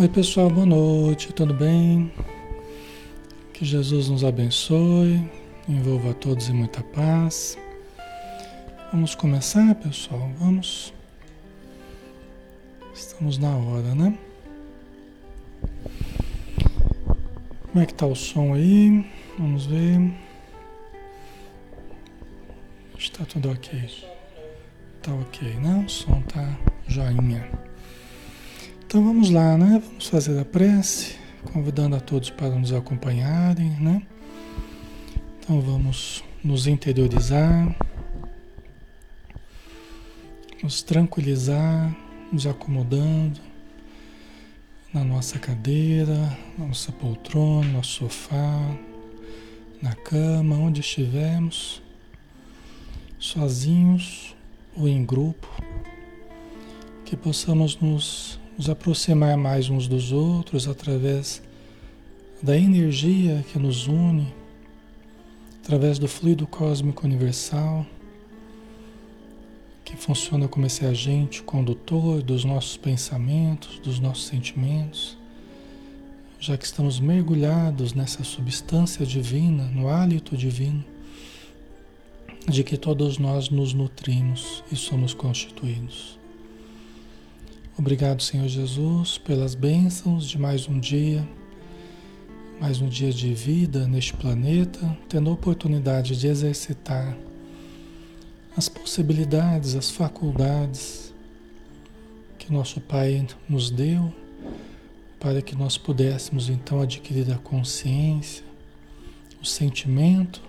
Oi, pessoal, boa noite, tudo bem? Que Jesus nos abençoe, envolva a todos em muita paz. Vamos começar, pessoal? Vamos. Estamos na hora, né? Como é que tá o som aí? Vamos ver. Está tudo ok. Tá ok, né? O som tá joinha. Então vamos lá, né? Vamos fazer a prece, convidando a todos para nos acompanharem, né? Então vamos nos interiorizar, nos tranquilizar, nos acomodando na nossa cadeira, nossa poltrona, no nosso sofá, na cama, onde estivermos, sozinhos ou em grupo, que possamos nos nos aproximar mais uns dos outros através da energia que nos une, através do fluido cósmico universal, que funciona como esse agente condutor dos nossos pensamentos, dos nossos sentimentos, já que estamos mergulhados nessa substância divina, no hálito divino, de que todos nós nos nutrimos e somos constituídos. Obrigado, Senhor Jesus, pelas bênçãos de mais um dia, mais um dia de vida neste planeta, tendo a oportunidade de exercitar as possibilidades, as faculdades que nosso Pai nos deu para que nós pudéssemos então adquirir a consciência, o sentimento,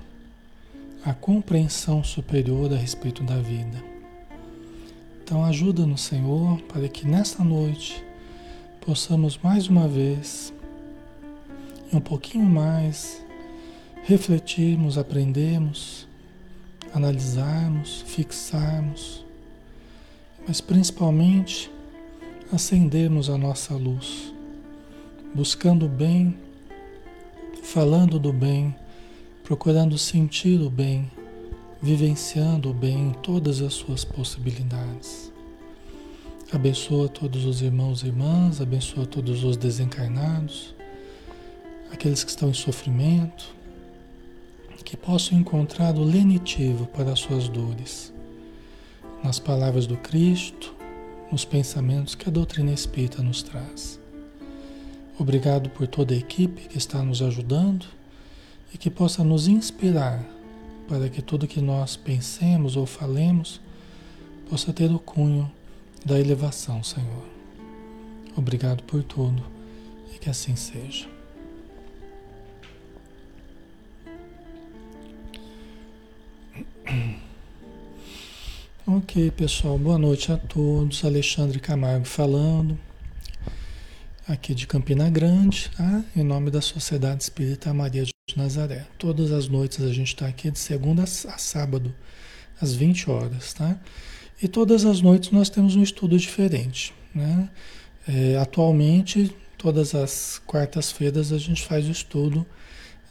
a compreensão superior a respeito da vida. Então ajuda-nos, Senhor, para que nesta noite possamos mais uma vez e um pouquinho mais refletirmos, aprendermos, analisarmos, fixarmos, mas principalmente acendermos a nossa luz, buscando o bem, falando do bem, procurando sentir o bem vivenciando o bem em todas as suas possibilidades. Abençoa todos os irmãos e irmãs, abençoa todos os desencarnados, aqueles que estão em sofrimento, que possam encontrar o lenitivo para as suas dores, nas palavras do Cristo, nos pensamentos que a doutrina espírita nos traz. Obrigado por toda a equipe que está nos ajudando e que possa nos inspirar para que tudo que nós pensemos ou falemos possa ter o cunho da elevação, Senhor. Obrigado por tudo e que assim seja. Ok, pessoal, boa noite a todos. Alexandre Camargo falando, aqui de Campina Grande, tá? em nome da Sociedade Espírita Maria de Nazaré. Todas as noites a gente está aqui de segunda a sábado, às 20 horas, tá? E todas as noites nós temos um estudo diferente, né? É, atualmente, todas as quartas-feiras a gente faz o estudo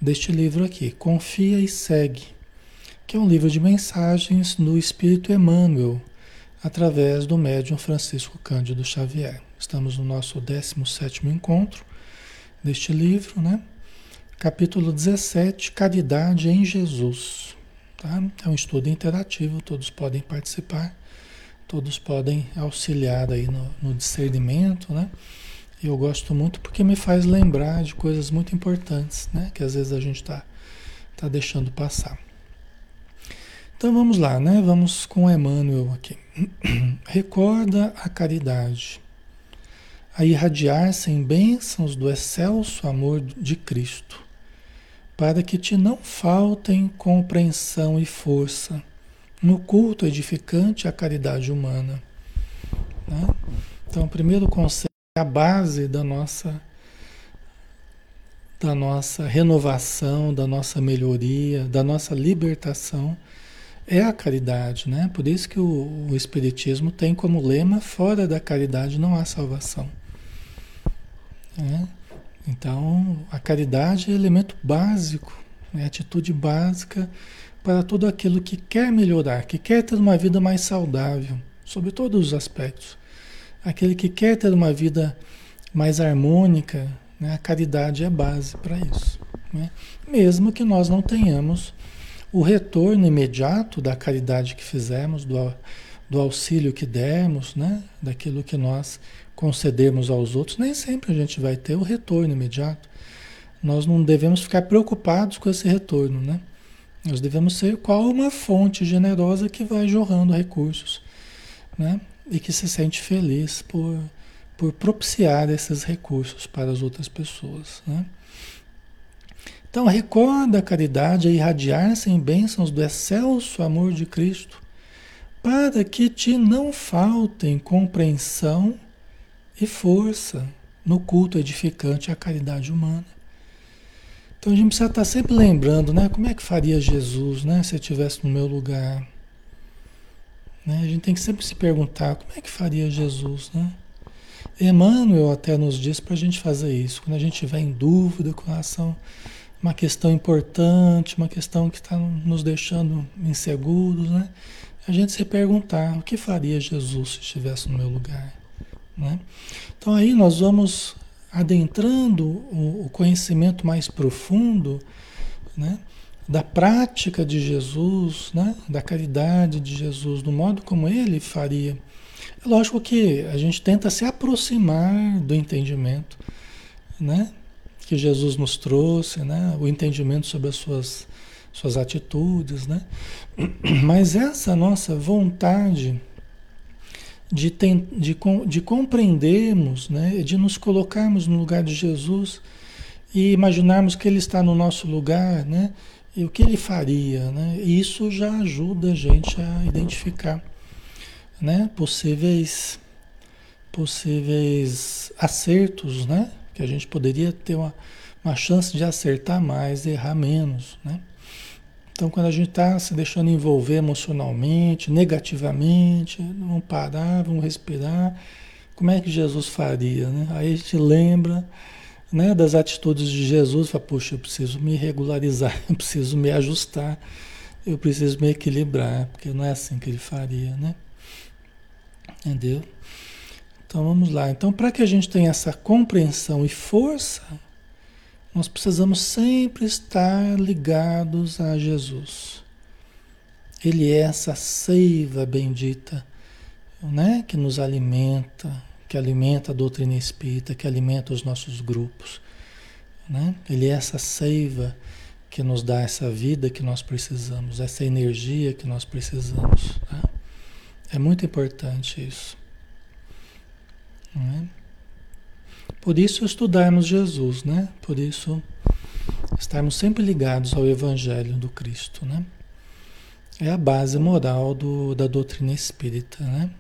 deste livro aqui, Confia e Segue, que é um livro de mensagens do Espírito Emmanuel, através do médium Francisco Cândido Xavier. Estamos no nosso 17º encontro deste livro, né? Capítulo 17, Caridade em Jesus. Tá? É um estudo interativo, todos podem participar, todos podem auxiliar aí no, no discernimento, né? Eu gosto muito porque me faz lembrar de coisas muito importantes, né? Que às vezes a gente está tá deixando passar. Então vamos lá, né? Vamos com Emmanuel aqui. Recorda a caridade, a irradiar-se em bênçãos do excelso amor de Cristo para que te não faltem compreensão e força no culto edificante à caridade humana. Né? Então, o primeiro conceito é a base da nossa da nossa renovação, da nossa melhoria, da nossa libertação é a caridade, né? Por isso que o, o Espiritismo tem como lema: fora da caridade não há salvação. Né? Então, a caridade é elemento básico, é atitude básica para todo aquilo que quer melhorar, que quer ter uma vida mais saudável, sobre todos os aspectos. Aquele que quer ter uma vida mais harmônica, né? a caridade é base para isso. Né? Mesmo que nós não tenhamos o retorno imediato da caridade que fizemos, do, do auxílio que demos, né? daquilo que nós concedemos aos outros, nem sempre a gente vai ter o retorno imediato. Nós não devemos ficar preocupados com esse retorno, né? Nós devemos ser qual uma fonte generosa que vai jorrando recursos, né? E que se sente feliz por, por propiciar esses recursos para as outras pessoas, né? Então, recorda a caridade a irradiar-se em bênçãos do excelso amor de Cristo, para que te não faltem compreensão e força no culto edificante à caridade humana. Então a gente precisa estar sempre lembrando, né? Como é que faria Jesus, né? Se estivesse no meu lugar. Né? A gente tem que sempre se perguntar como é que faria Jesus, né? Emmanuel até nos diz para a gente fazer isso. Quando a gente estiver em dúvida com relação a uma questão importante, uma questão que está nos deixando inseguros, né? A gente se perguntar o que faria Jesus se estivesse no meu lugar, né? Então aí nós vamos adentrando o, conhecimento mais profundo né, da prática de Jesus, né, da caridade de Jesus, do modo como ele faria. É lógico que a gente tenta se aproximar do entendimento né, que Jesus nos trouxe, né, o entendimento sobre as suas, suas atitudes. Né, mas essa nossa vontade de, tem, de, de compreendermos, né, de nos colocarmos no lugar de Jesus e imaginarmos que Ele está no nosso lugar, né, e o que Ele faria, né, isso já ajuda a gente a identificar, né, possíveis, possíveis acertos, né, que a gente poderia ter uma, uma chance de acertar mais errar menos, né. Então, quando a gente está se deixando envolver emocionalmente, negativamente, vamos parar, vamos respirar. Como é que Jesus faria? Né? Aí a gente lembra né, das atitudes de Jesus, fala, puxa, eu preciso me regularizar, eu preciso me ajustar, eu preciso me equilibrar, porque não é assim que ele faria, né? Entendeu? Então vamos lá. Então, para que a gente tenha essa compreensão e força nós precisamos sempre estar ligados a Jesus. Ele é essa seiva bendita, né, que nos alimenta, que alimenta a doutrina espírita, que alimenta os nossos grupos, né? Ele é essa seiva que nos dá essa vida que nós precisamos, essa energia que nós precisamos. Tá? É muito importante isso. Não é? Por isso estudarmos Jesus, né? Por isso estarmos sempre ligados ao Evangelho do Cristo, né? É a base moral do, da doutrina espírita, né?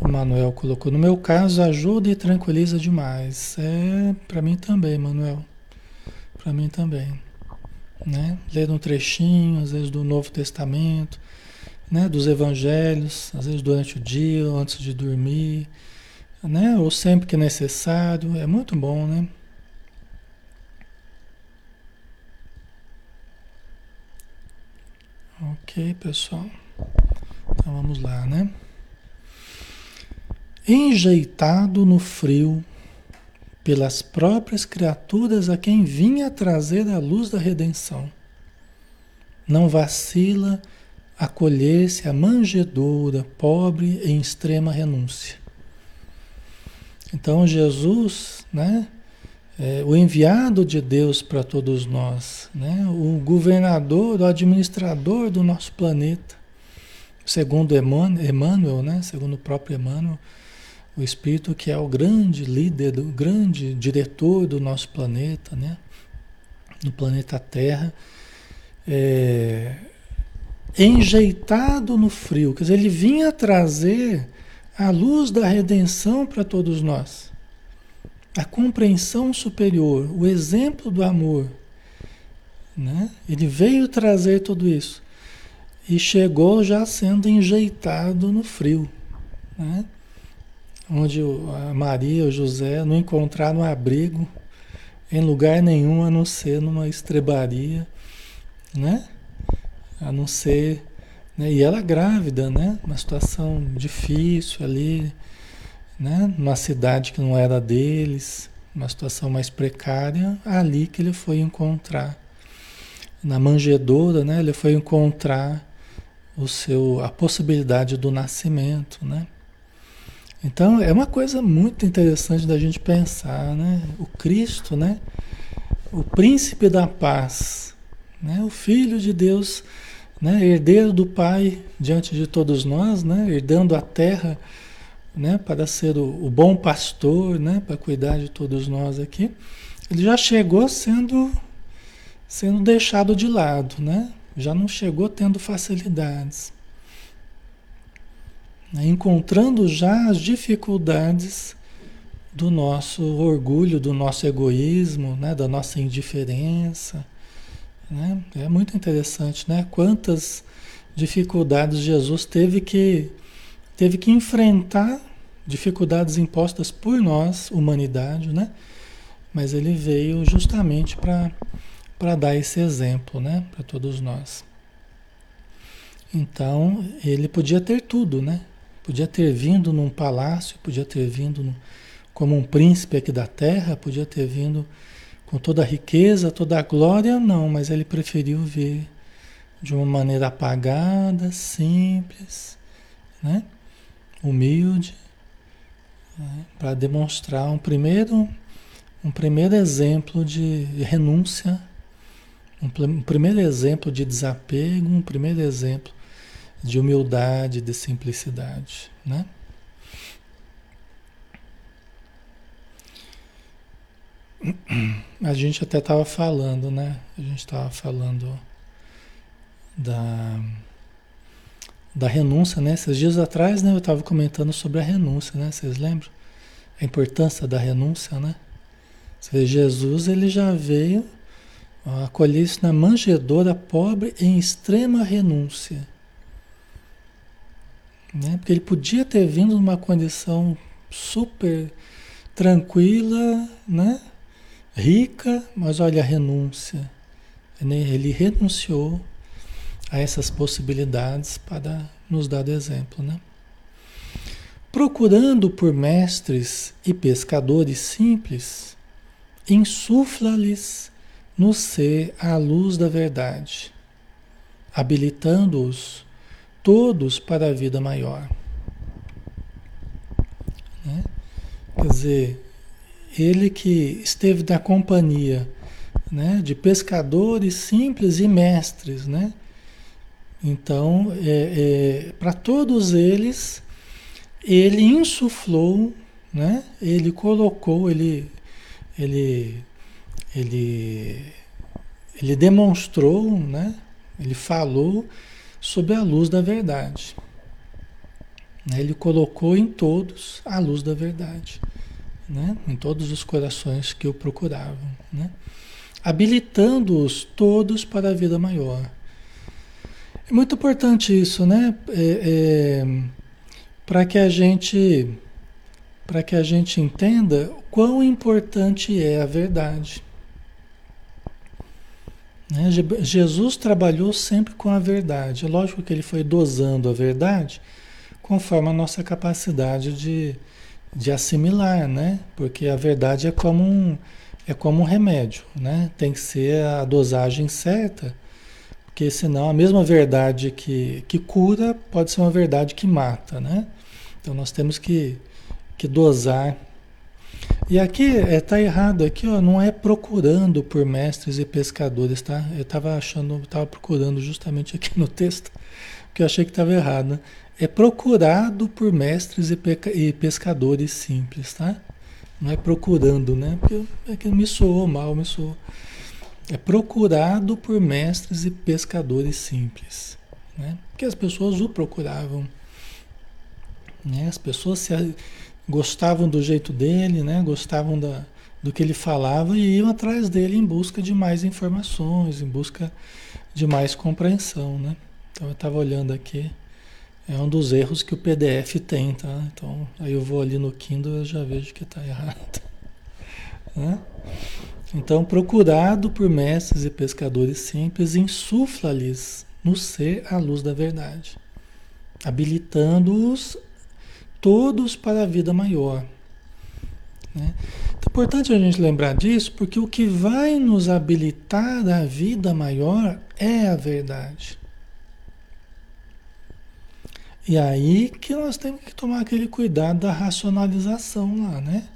O Manuel colocou, no meu caso, ajuda e tranquiliza demais. É, para mim também, Manuel. Para mim também. Né? Ler um trechinho, às vezes do Novo Testamento, né? dos Evangelhos, às vezes durante o dia, antes de dormir né? Ou sempre que necessário, é muito bom, né? Ok, pessoal. Então vamos lá, né? Enjeitado no frio pelas próprias criaturas a quem vinha trazer a luz da redenção. Não vacila acolher-se a manjedoura, pobre em extrema renúncia então Jesus, né, é, o enviado de Deus para todos nós, né, o governador, o administrador do nosso planeta, segundo Emmanuel, né, segundo o próprio Emmanuel, o Espírito que é o grande líder, o grande diretor do nosso planeta, né, no planeta Terra, é, enjeitado no frio, quer dizer, ele vinha trazer a luz da redenção para todos nós, a compreensão superior, o exemplo do amor. Né? Ele veio trazer tudo isso e chegou já sendo enjeitado no frio, né? onde a Maria e o José não encontraram abrigo em lugar nenhum a não ser numa estrebaria, né? a não ser né? E ela grávida, né? Uma situação difícil ali, né? numa cidade que não era deles, uma situação mais precária, ali que ele foi encontrar. Na manjedoura, né? ele foi encontrar o seu, a possibilidade do nascimento. Né? Então é uma coisa muito interessante da gente pensar, né? O Cristo, né? O príncipe da paz, né? O Filho de Deus, né? Herdeiro do Pai diante de todos nós, né? Herdando a terra né, para ser o, o, bom pastor, né, para cuidar de todos nós aqui, ele já chegou sendo sendo deixado de lado, né? Já não chegou tendo facilidades, né, encontrando já as dificuldades do nosso orgulho, do nosso egoísmo, né, da nossa indiferença, né? É muito interessante, né? Quantas dificuldades Jesus teve que teve que enfrentar dificuldades impostas por nós, humanidade, né? Mas ele veio justamente para dar esse exemplo, né? Para todos nós. Então, ele podia ter tudo, né? Podia ter vindo num palácio, podia ter vindo no, como um príncipe aqui da terra, podia ter vindo com toda a riqueza, toda a glória, não, mas ele preferiu vir de uma maneira apagada, simples, né? Humilde, né, para demonstrar um primeiro, um primeiro exemplo de renúncia, um, um primeiro exemplo de desapego, um primeiro exemplo de humildade, de simplicidade, né? A gente até estava falando, né? A gente estava falando da da renúncia, né? Esses dias atrás, né, eu estava comentando sobre a renúncia, né? Vocês lembram? A importância da renúncia, né? Você vê, Jesus, ele já veio acolher isso na manjedoura pobre em extrema renúncia. Né? Porque ele podia ter vindo numa condição super tranquila, né? Rica, mas olha a renúncia. Ele renunciou a essas possibilidades para nos dar exemplo, né? Procurando por mestres e pescadores simples, insufla-lhes no ser a luz da verdade, habilitando-os todos para a vida maior. Né? Quer dizer, ele que esteve na companhia né, de pescadores simples e mestres, né? Então, é, é, para todos eles, ele insuflou, né? ele colocou, ele, ele, ele, ele demonstrou, né? ele falou sobre a luz da verdade. Né? Ele colocou em todos a luz da verdade, né? em todos os corações que o procuravam, né? habilitando-os todos para a vida maior. É muito importante isso, né? É, é, para que a gente para que a gente entenda quão importante é a verdade. Né? Jesus trabalhou sempre com a verdade. É lógico que ele foi dosando a verdade conforme a nossa capacidade de, de assimilar, né? Porque a verdade é como um, é como um remédio, né? Tem que ser a dosagem certa porque senão a mesma verdade que, que cura pode ser uma verdade que mata, né? Então nós temos que, que dosar. E aqui está é, tá errado, aqui ó, não é procurando por mestres e pescadores, tá? Eu estava achando, estava procurando justamente aqui no texto, que eu achei que estava errado. Né? É procurado por mestres e, pescadores simples, tá? Não é procurando, né? Porque é que me soou mal, me soou é procurado por mestres e pescadores simples, né? Porque as pessoas o procuravam, né? As pessoas se, gostavam do jeito dele, né? Gostavam da, do que ele falava e iam atrás dele em busca de mais informações, em busca de mais compreensão, né? Então eu estava olhando aqui, é um dos erros que o PDF tem, tá? Então aí eu vou ali no Kindle e já vejo que está errado, né? Então, procurado por mestres e pescadores simples, insufla-lhes no ser a luz da verdade, habilitando-os todos para a vida maior. Né? É importante a gente lembrar disso, porque o que vai nos habilitar à vida maior é a verdade. E aí que nós temos que tomar aquele cuidado da racionalização lá, né?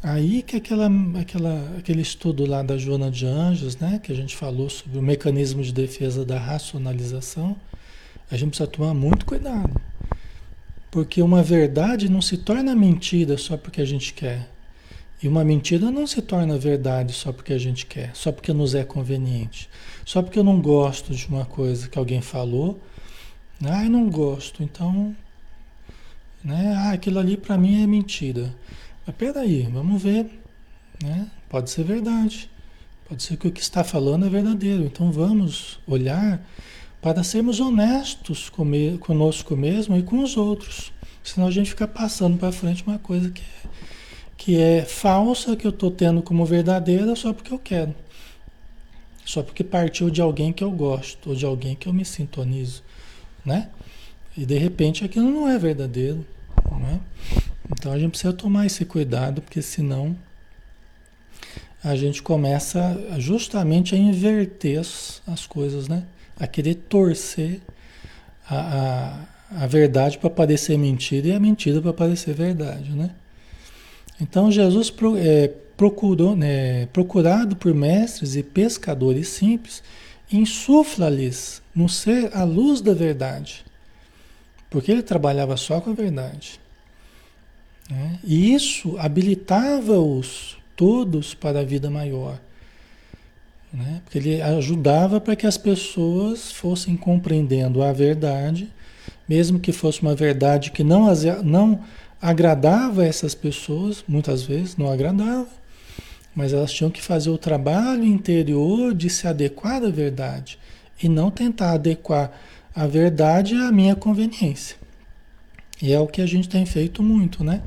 Aí que aquela, aquela, aquele estudo lá da Joana de Anjos, né, que a gente falou sobre o mecanismo de defesa da racionalização, a gente precisa tomar muito cuidado. Porque uma verdade não se torna mentira só porque a gente quer. E uma mentira não se torna verdade só porque a gente quer, só porque nos é conveniente. Só porque eu não gosto de uma coisa que alguém falou, ah, eu não gosto, então, né? Ah, aquilo ali para mim é mentira. Mas peraí, vamos ver, né? Pode ser verdade, pode ser que o que está falando é verdadeiro. Então vamos olhar para sermos honestos conosco mesmo e com os outros. Senão a gente fica passando para frente uma coisa que é, que é falsa, que eu estou tendo como verdadeira só porque eu quero. Só porque partiu de alguém que eu gosto, ou de alguém que eu me sintonizo né? E de repente aquilo não é verdadeiro, né? Então a gente precisa tomar esse cuidado, porque senão a gente começa justamente a inverter as, as coisas, né? A querer torcer a, a, a verdade para parecer mentira e a mentira para parecer verdade, né? Então Jesus pro, é, procurou, né, procurado por mestres e pescadores simples, insufla-lhes no ser a luz da verdade. Porque ele trabalhava só com a verdade. Né? E isso habilitava-os todos para a vida maior. Né? Porque ele ajudava para que as pessoas fossem compreendendo a verdade, mesmo que fosse uma verdade que não, não agradava essas pessoas, muitas vezes não agradava, mas elas tinham que fazer o trabalho interior de se adequar à verdade e não tentar adequar a verdade à minha conveniência. E é o que a gente tem feito muito, né?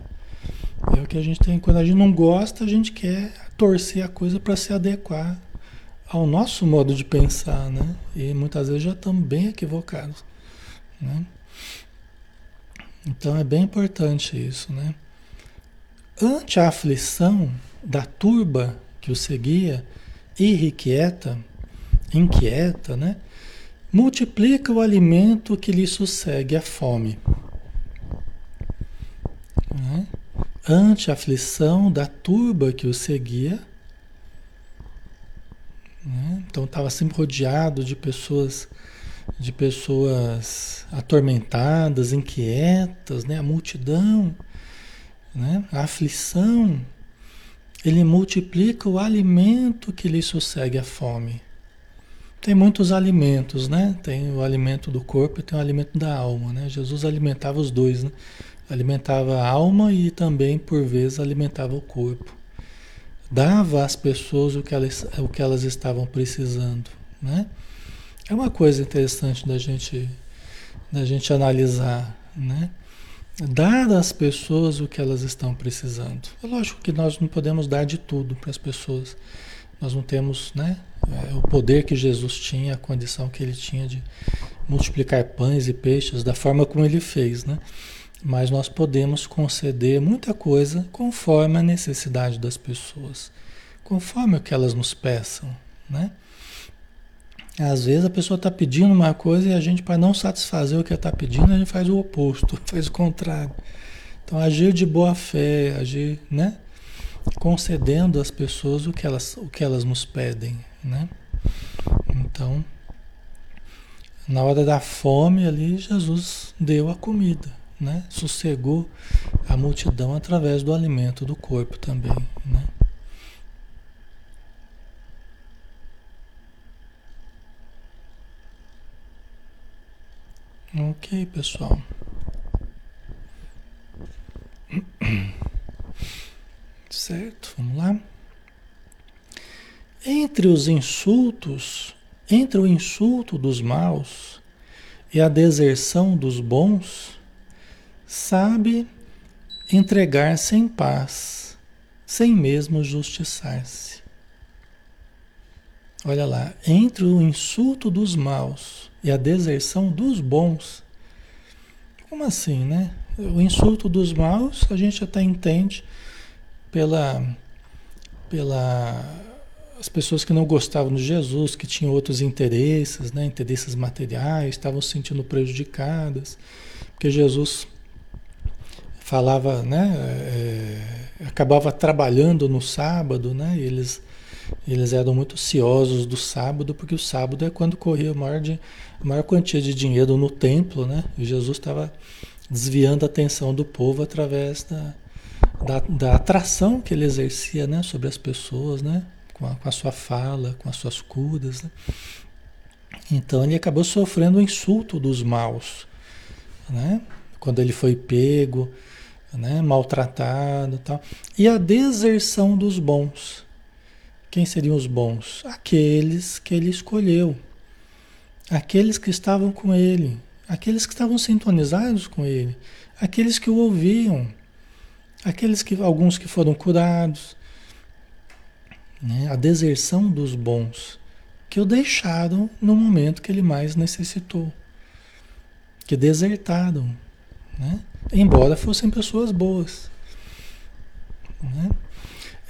É o que a gente tem. Quando a gente não gosta, a gente quer torcer a coisa para se adequar ao nosso modo de pensar, né? E muitas vezes já estamos bem equivocados, né? Então é bem importante isso, né? Ante a aflição da turba que o seguia, irrequieta, inquieta, né? Multiplica o alimento que lhe sucede a fome. Né? Ante a aflição da turba que o seguia, né? então estava sempre rodeado de pessoas de pessoas atormentadas, inquietas, né? a multidão, né? a aflição, ele multiplica o alimento que lhe sucede a fome. Tem muitos alimentos, né? Tem o alimento do corpo e tem o alimento da alma, né? Jesus alimentava os dois, né? Alimentava a alma e também, por vezes, alimentava o corpo. Dava às pessoas o que elas, o que elas estavam precisando, né? É uma coisa interessante da gente, da gente analisar, né? Dar às pessoas o que elas estão precisando. É lógico que nós não podemos dar de tudo para as pessoas. Nós não temos, né? é, o poder que Jesus tinha, a condição que ele tinha de multiplicar pães e peixes da forma como ele fez, né? Mas nós podemos conceder muita coisa conforme a necessidade das pessoas, conforme o que elas nos peçam, né? Às vezes a pessoa está pedindo uma coisa e a gente, para não satisfazer o que ela está pedindo, a gente faz o oposto, faz o contrário. Então, agir de boa fé, agir, né? Concedendo às pessoas o que elas, o que elas nos pedem, né? Então, na hora da fome ali, Jesus deu a comida, né? Sossegou a multidão através do alimento do corpo também, né? Ok, pessoal. Certo, vamos lá. Entre os insultos, entre o insulto dos maus e a deserção dos bons, sabe entregar-se em paz, sem mesmo justiçar-se. Olha lá, entre o insulto dos maus e a deserção dos bons. Como assim, né? O insulto dos maus a gente até entende pela, pela as pessoas que não gostavam de Jesus, que tinham outros interesses, né, interesses materiais, estavam se sentindo prejudicadas, porque Jesus falava, né, é, acabava trabalhando no sábado, né, eles eles eram muito ciosos do sábado, porque o sábado é quando corria a maior, de, a maior quantia de dinheiro no templo, né? E Jesus estava desviando a atenção do povo através da, da, da, atração que ele exercia né? sobre as pessoas, né? Com a, com a sua fala, com as suas curas. Né? Então ele acabou sofrendo o insulto dos maus, né? Quando ele foi pego, né? maltratado e tal. E a deserção dos bons. Quem seriam os bons? Aqueles que ele escolheu. Aqueles que estavam com ele. Aqueles que estavam sintonizados com ele. Aqueles que o ouviam. Aqueles que alguns que foram curados. Né? A deserção dos bons que o deixaram no momento que ele mais necessitou. Que desertaram. Né? Embora fossem pessoas boas. Né?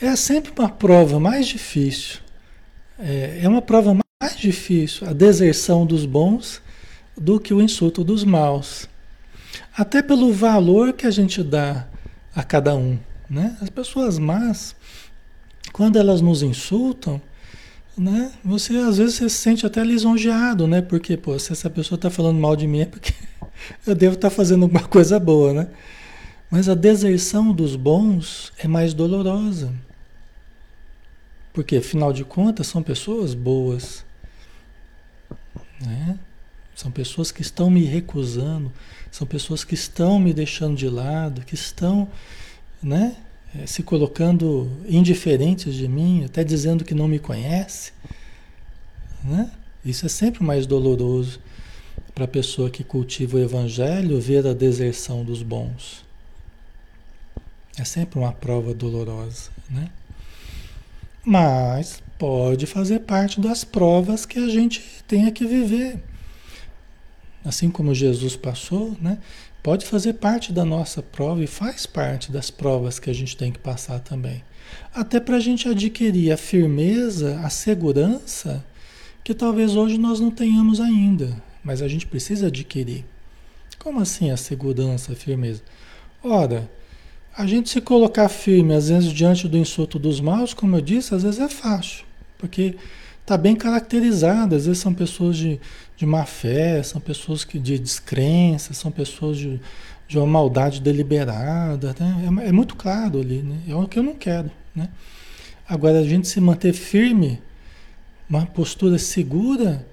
É sempre uma prova mais difícil. É, é uma prova mais difícil a deserção dos bons do que o insulto dos maus. Até pelo valor que a gente dá a cada um. Né? As pessoas más, quando elas nos insultam, né? Você às vezes se sente até lisonjeado, né? Porque, pô, se essa pessoa está falando mal de mim é porque eu devo estar tá fazendo alguma coisa boa, né? Mas a deserção dos bons é mais dolorosa. Porque, afinal de contas, são pessoas boas. Né? São pessoas que estão me recusando, são pessoas que estão me deixando de lado, que estão né, eh, se colocando indiferentes de mim, até dizendo que não me conhece. Né? Isso é sempre mais doloroso para a pessoa que cultiva o evangelho ver a deserção dos bons. É sempre uma prova dolorosa, né? Mas pode fazer parte das provas que a gente tenha que viver. Assim como Jesus passou, né? Pode fazer parte da nossa prova e faz parte das provas que a gente tem que passar também. Até para a gente adquirir a firmeza, a segurança que talvez hoje nós não tenhamos ainda, mas a gente precisa adquirir. Como assim a segurança, a firmeza? Ora, a gente se colocar firme, às vezes, diante do insulto dos maus, como eu disse, às vezes é fácil, porque está bem caracterizado. Às vezes são pessoas de, de má fé, são pessoas que, de descrença, são pessoas de, de uma maldade deliberada. Né? É, é, muito claro ali, né? é o que eu não quero. Né? Agora, a gente se manter firme, uma postura segura,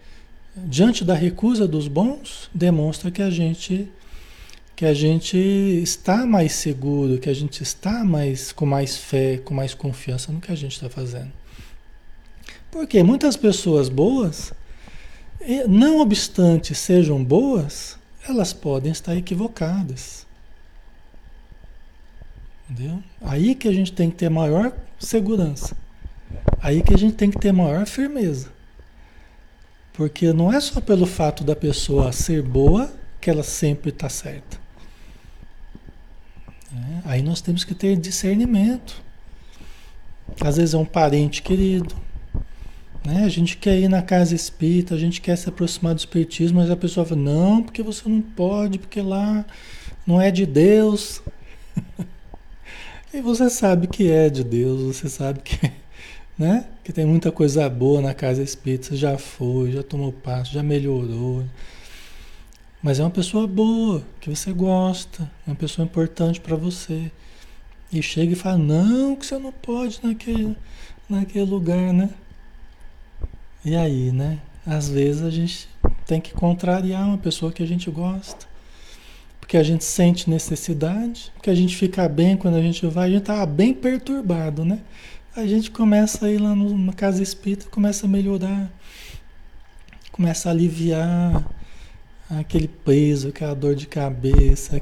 diante da recusa dos bons, demonstra que a gente que a gente está mais seguro, que a gente está mais com mais fé, com mais confiança no que a gente está fazendo. Porque muitas pessoas boas, não obstante sejam boas, elas podem estar equivocadas. Entendeu? Aí que a gente tem que ter maior segurança. Aí que a gente tem que ter maior firmeza. Porque não é só pelo fato da pessoa ser boa que ela sempre está certa. É, aí nós temos que ter discernimento. Às vezes é um parente querido. Né? A gente quer ir na casa espírita, a gente quer se aproximar do espiritismo, mas a pessoa fala, não, porque você não pode, porque lá não é de Deus. e você sabe que é de Deus, você sabe que, né? que tem muita coisa boa na casa espírita, você já foi, já tomou passo, já melhorou. Mas é uma pessoa boa, que você gosta, é uma pessoa importante para você. E chega e fala, não, que você não pode naquele, naquele lugar, né? E aí, né? Às vezes a gente tem que contrariar uma pessoa que a gente gosta. Porque a gente sente necessidade, porque a gente fica bem quando a gente vai, a gente tá bem perturbado, né? A gente começa a ir lá numa casa espírita, começa a melhorar, começa a aliviar, aquele peso, aquela dor de cabeça.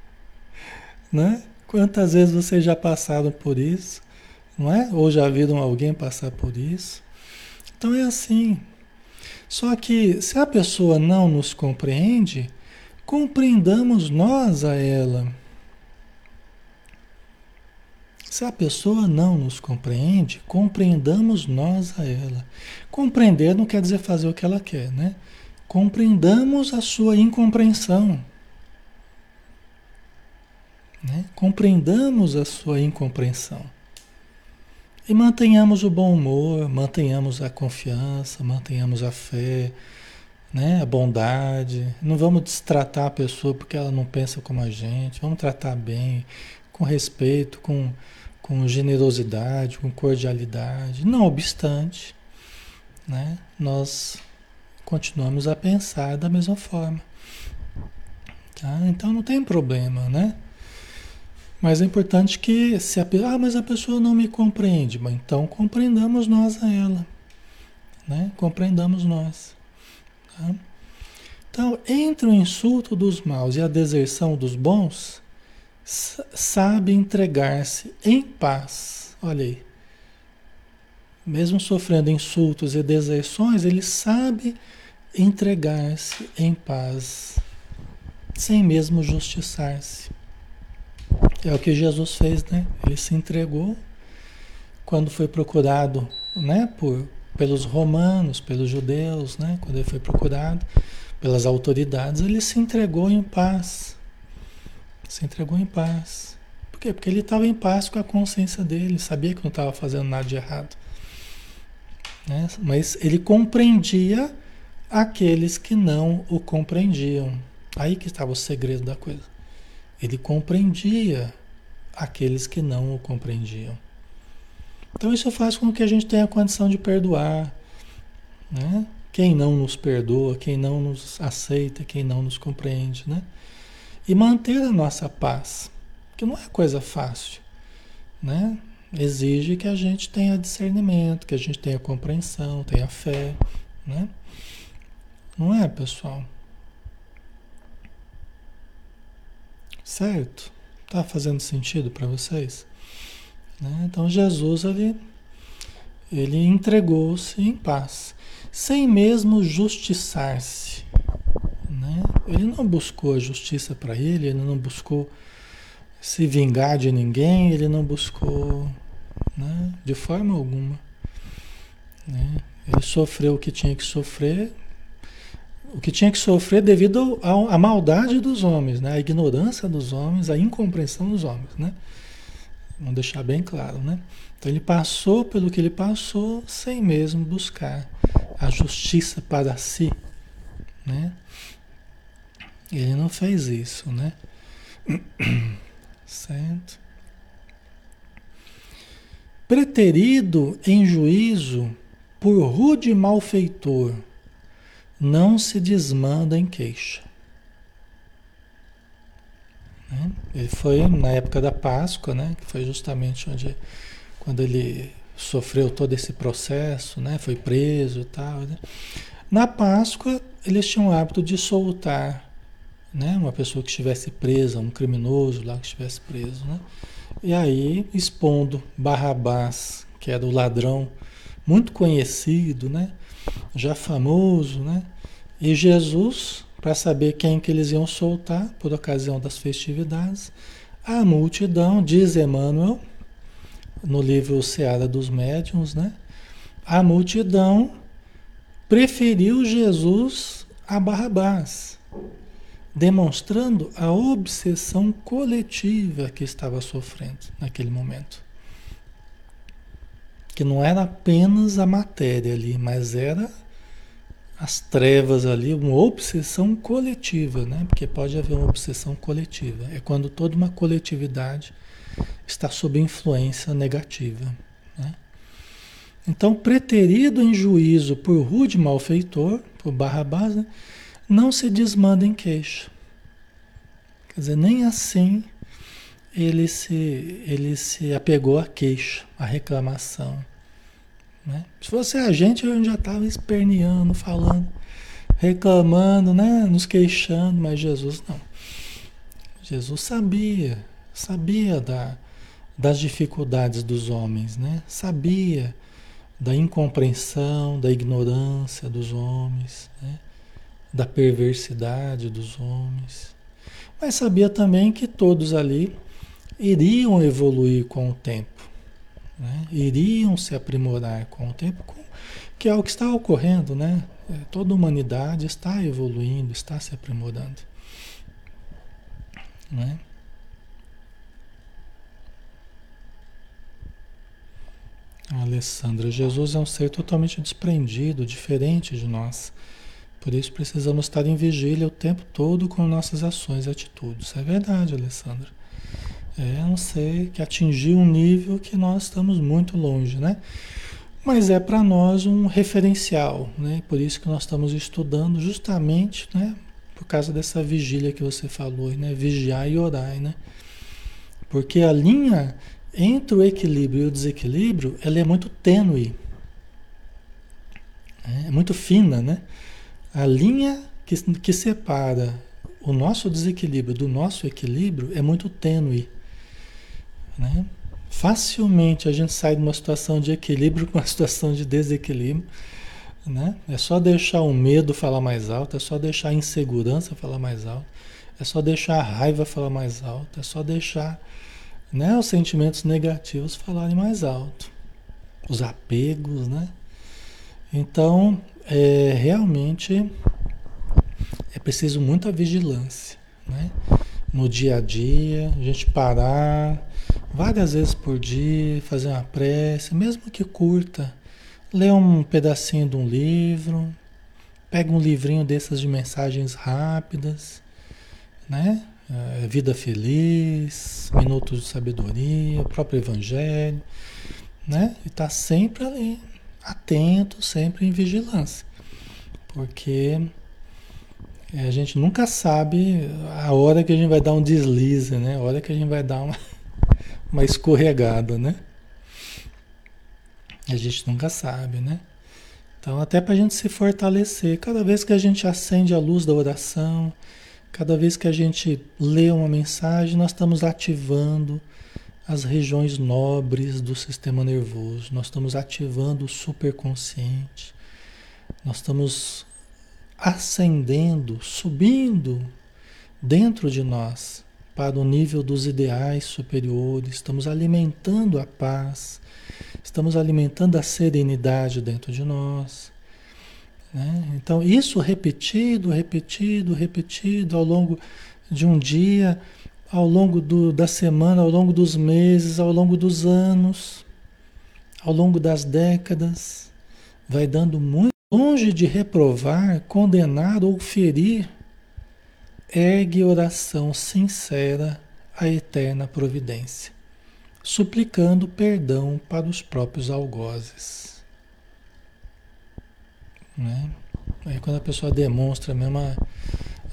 né? Quantas vezes vocês já passaram por isso? Não é? Ou já viram alguém passar por isso? Então é assim. Só que se a pessoa não nos compreende, compreendamos nós a ela. Se a pessoa não nos compreende, compreendamos nós a ela. Compreender não quer dizer fazer o que ela quer, né? Compreendamos a sua incompreensão. Né? Compreendamos a sua incompreensão. E mantenhamos o bom humor, mantenhamos a confiança, mantenhamos a fé, né? a bondade. Não vamos destratar a pessoa porque ela não pensa como a gente. Vamos tratar bem, com respeito, com, com generosidade, com cordialidade. Não obstante, né? nós continuamos a pensar da mesma forma. Tá? Então não tem problema, né? Mas é importante que se a ah, mas a pessoa não me compreende, mas então compreendamos nós a ela, né? Compreendamos nós. Tá? Então, entre o insulto dos maus e a deserção dos bons, sabe entregar-se em paz. Olha aí. Mesmo sofrendo insultos e deserções, ele sabe entregar-se em paz, sem mesmo justiçar-se. É o que Jesus fez, né? Ele se entregou quando foi procurado, né, por pelos romanos, pelos judeus, né? Quando ele foi procurado pelas autoridades, ele se entregou em paz. Se entregou em paz. Por quê? Porque ele estava em paz com a consciência dele, sabia que não estava fazendo nada de errado. Né? Mas ele compreendia aqueles que não o compreendiam. Aí que estava o segredo da coisa. Ele compreendia aqueles que não o compreendiam. Então isso faz com que a gente tenha a condição de perdoar, né? Quem não nos perdoa, quem não nos aceita, quem não nos compreende, né? E manter a nossa paz, que não é coisa fácil, né? Exige que a gente tenha discernimento, que a gente tenha compreensão, tenha fé, né? Não é, pessoal? Certo? Tá fazendo sentido para vocês? Né? Então Jesus ele, ele entregou-se em paz, sem mesmo justiçar-se. Né? Ele não buscou a justiça para ele, ele não buscou se vingar de ninguém, ele não buscou né? de forma alguma. Né? Ele sofreu o que tinha que sofrer o que tinha que sofrer devido à maldade dos homens, né? a ignorância dos homens, a incompreensão dos homens. Né? Vamos deixar bem claro. Né? Então ele passou pelo que ele passou sem mesmo buscar a justiça para si. Né? Ele não fez isso. Né? Certo? Preterido em juízo por rude malfeitor não se desmanda em queixa. Né? Ele foi na época da Páscoa, né? que foi justamente onde, quando ele sofreu todo esse processo, né? foi preso e tal. Né? Na Páscoa, eles tinham o hábito de soltar né? uma pessoa que estivesse presa, um criminoso lá que estivesse preso. Né? E aí, expondo Barrabás, que era o ladrão muito conhecido, né? Já famoso, né? E Jesus, para saber quem que eles iam soltar por ocasião das festividades, a multidão, diz Emmanuel, no livro Seara dos Médiuns, né? A multidão preferiu Jesus a Barrabás, demonstrando a obsessão coletiva que estava sofrendo naquele momento que não era apenas a matéria ali, mas era as trevas ali, uma obsessão coletiva, né? Porque pode haver uma obsessão coletiva. É quando toda uma coletividade está sob influência negativa. Né? Então, preterido em juízo por rude malfeitor, por Barrabás, né? não se desmanda em queixa. Quer dizer, nem assim ele se, ele se apegou à queixa, à reclamação. Né? Se fosse a gente, eu já estava esperneando, falando, reclamando, né? nos queixando, mas Jesus não. Jesus sabia, sabia da, das dificuldades dos homens, né? sabia da incompreensão, da ignorância dos homens. Né? da perversidade dos homens. Mas sabia também que todos ali iriam evoluir com o tempo, né? iriam se aprimorar com o tempo, que é o que está ocorrendo, né? É, toda a humanidade está evoluindo, está se aprimorando. Né? Alessandra, Jesus é um ser totalmente desprendido, diferente de nós. Por isso precisamos estar em vigília o tempo todo com nossas ações e atitudes. É verdade, Alessandra. É um ser que atingiu um nível que nós estamos muito longe, né? Mas é para nós um referencial, né? Por isso que nós estamos estudando justamente, né? Por causa dessa vigília que você falou, né? Vigiar e orar, né? Porque a linha entre o equilíbrio e o desequilíbrio, ela é muito tênue. É, é muito fina, né? A linha que, que separa o nosso desequilíbrio do nosso equilíbrio é muito tênue. Né? Facilmente a gente sai de uma situação de equilíbrio para uma situação de desequilíbrio. Né? É só deixar o medo falar mais alto, é só deixar a insegurança falar mais alto, é só deixar a raiva falar mais alto, é só deixar né, os sentimentos negativos falarem mais alto, os apegos, né? Então, é, realmente é preciso muita vigilância, né? No dia a dia, a gente parar várias vezes por dia, fazer uma prece, mesmo que curta, ler um pedacinho de um livro, pega um livrinho dessas de mensagens rápidas, né? É, vida Feliz, Minutos de Sabedoria, o próprio Evangelho, né? E tá sempre ali, atento, sempre em vigilância. Porque é, a gente nunca sabe a hora que a gente vai dar um deslize, né? A hora que a gente vai dar uma, uma escorregada, né? A gente nunca sabe, né? Então, até para a gente se fortalecer, cada vez que a gente acende a luz da oração, Cada vez que a gente lê uma mensagem, nós estamos ativando as regiões nobres do sistema nervoso, nós estamos ativando o superconsciente, nós estamos ascendendo, subindo dentro de nós para o nível dos ideais superiores, estamos alimentando a paz, estamos alimentando a serenidade dentro de nós. Né? Então, isso repetido, repetido, repetido ao longo de um dia, ao longo do, da semana, ao longo dos meses, ao longo dos anos, ao longo das décadas, vai dando muito longe de reprovar, condenar ou ferir, ergue oração sincera à eterna providência, suplicando perdão para os próprios algozes. Né? Aí quando a pessoa demonstra mesmo a,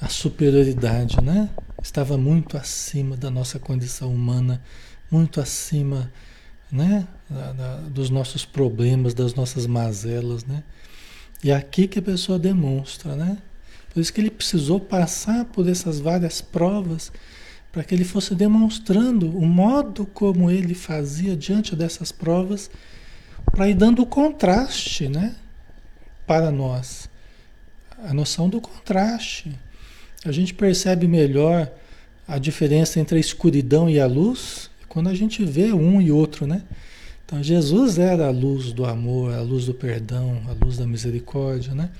a superioridade, né? Estava muito acima da nossa condição humana, muito acima né? Da, da, dos nossos problemas, das nossas mazelas, né? E é aqui que a pessoa demonstra, né? Por isso que ele precisou passar por essas várias provas para que ele fosse demonstrando o modo como ele fazia diante dessas provas, para ir dando o contraste, né? para nós. A noção do contraste. A gente percebe melhor a diferença entre a escuridão e a luz quando a gente vê um e outro, né? Então Jesus era a luz do amor, a luz do perdão, a luz da misericórdia, né?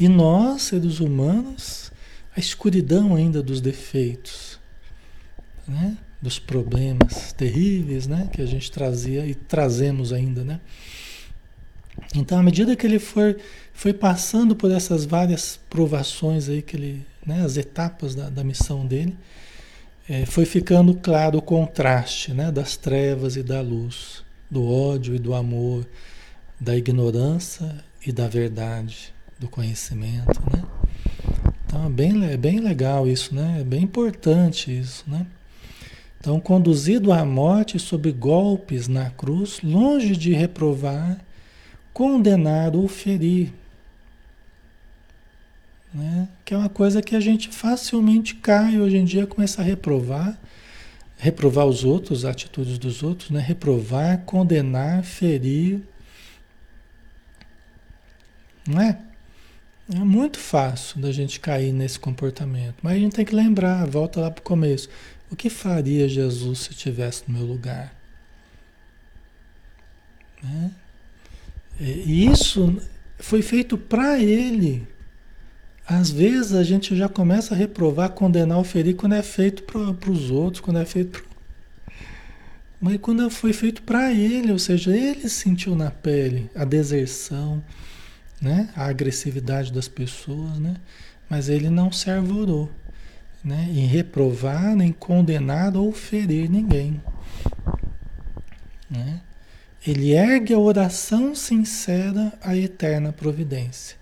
E nós, seres humanos, a escuridão ainda dos defeitos, né? Dos problemas terríveis, né? Que a gente trazia e trazemos ainda, né? Então, à medida que ele foi, foi passando por essas várias provações aí, que ele, né, as etapas da, da missão dele, é, foi ficando claro o contraste né, das trevas e da luz, do ódio e do amor, da ignorância e da verdade, do conhecimento. Né? Então, é bem, é bem legal isso, né? é bem importante isso. Né? Então, conduzido à morte sob golpes na cruz, longe de reprovar condenar ou ferir. Né? Que é uma coisa que a gente facilmente cai hoje em dia, começa a reprovar, reprovar os outros, as atitudes dos outros, né? reprovar, condenar, ferir. Não é? É muito fácil da gente cair nesse comportamento, mas a gente tem que lembrar, volta lá para o começo. O que faria Jesus se estivesse no meu lugar? Né? E isso foi feito para ele. Às vezes a gente já começa a reprovar, condenar, oferir quando é feito para os outros, quando é feito pro... Mas quando foi feito para ele, ou seja, ele sentiu na pele a deserção, né? a agressividade das pessoas, né? mas ele não se arvorou né? em reprovar, nem condenar ou ferir ninguém. Né? Ele ergue a oração sincera à eterna providência,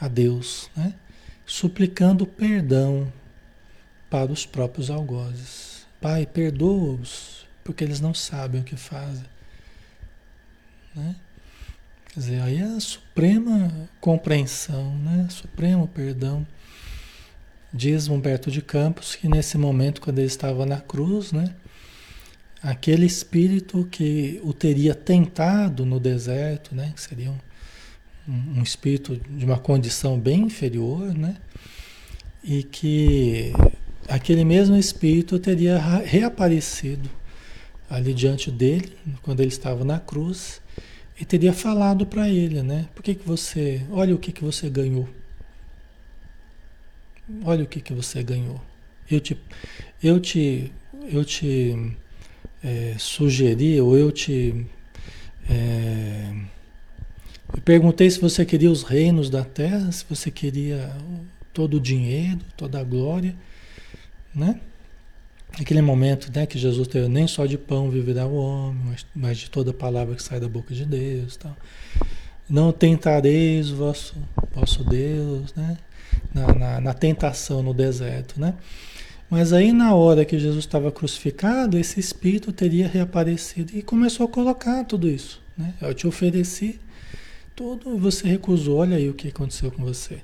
a Deus, né? suplicando perdão para os próprios algozes. Pai, perdoa-os, porque eles não sabem o que fazem. Né? Quer dizer, aí é a suprema compreensão, né? supremo perdão. Diz Humberto de Campos que nesse momento, quando ele estava na cruz, né? aquele espírito que o teria tentado no deserto, né? que seria um, um espírito de uma condição bem inferior, né? e que aquele mesmo espírito teria reaparecido ali diante dele, quando ele estava na cruz, e teria falado para ele, né? Por que, que você. Olha o que, que você ganhou. Olha o que, que você ganhou. Eu te, eu te, eu te é, sugeri, ou eu te. É, eu perguntei se você queria os reinos da terra, se você queria todo o dinheiro, toda a glória, né? Aquele momento né, que Jesus teve, nem só de pão viverá o homem, mas, mas de toda palavra que sai da boca de Deus. Tal. Não tentareis o vosso, vosso Deus, né? Na, na, na, tentação no deserto, né? Mas aí na hora que Jesus estava crucificado, esse Espírito teria reaparecido e começou a colocar tudo isso. Né? Eu te ofereci tudo você recusou. Olha aí o que aconteceu com você.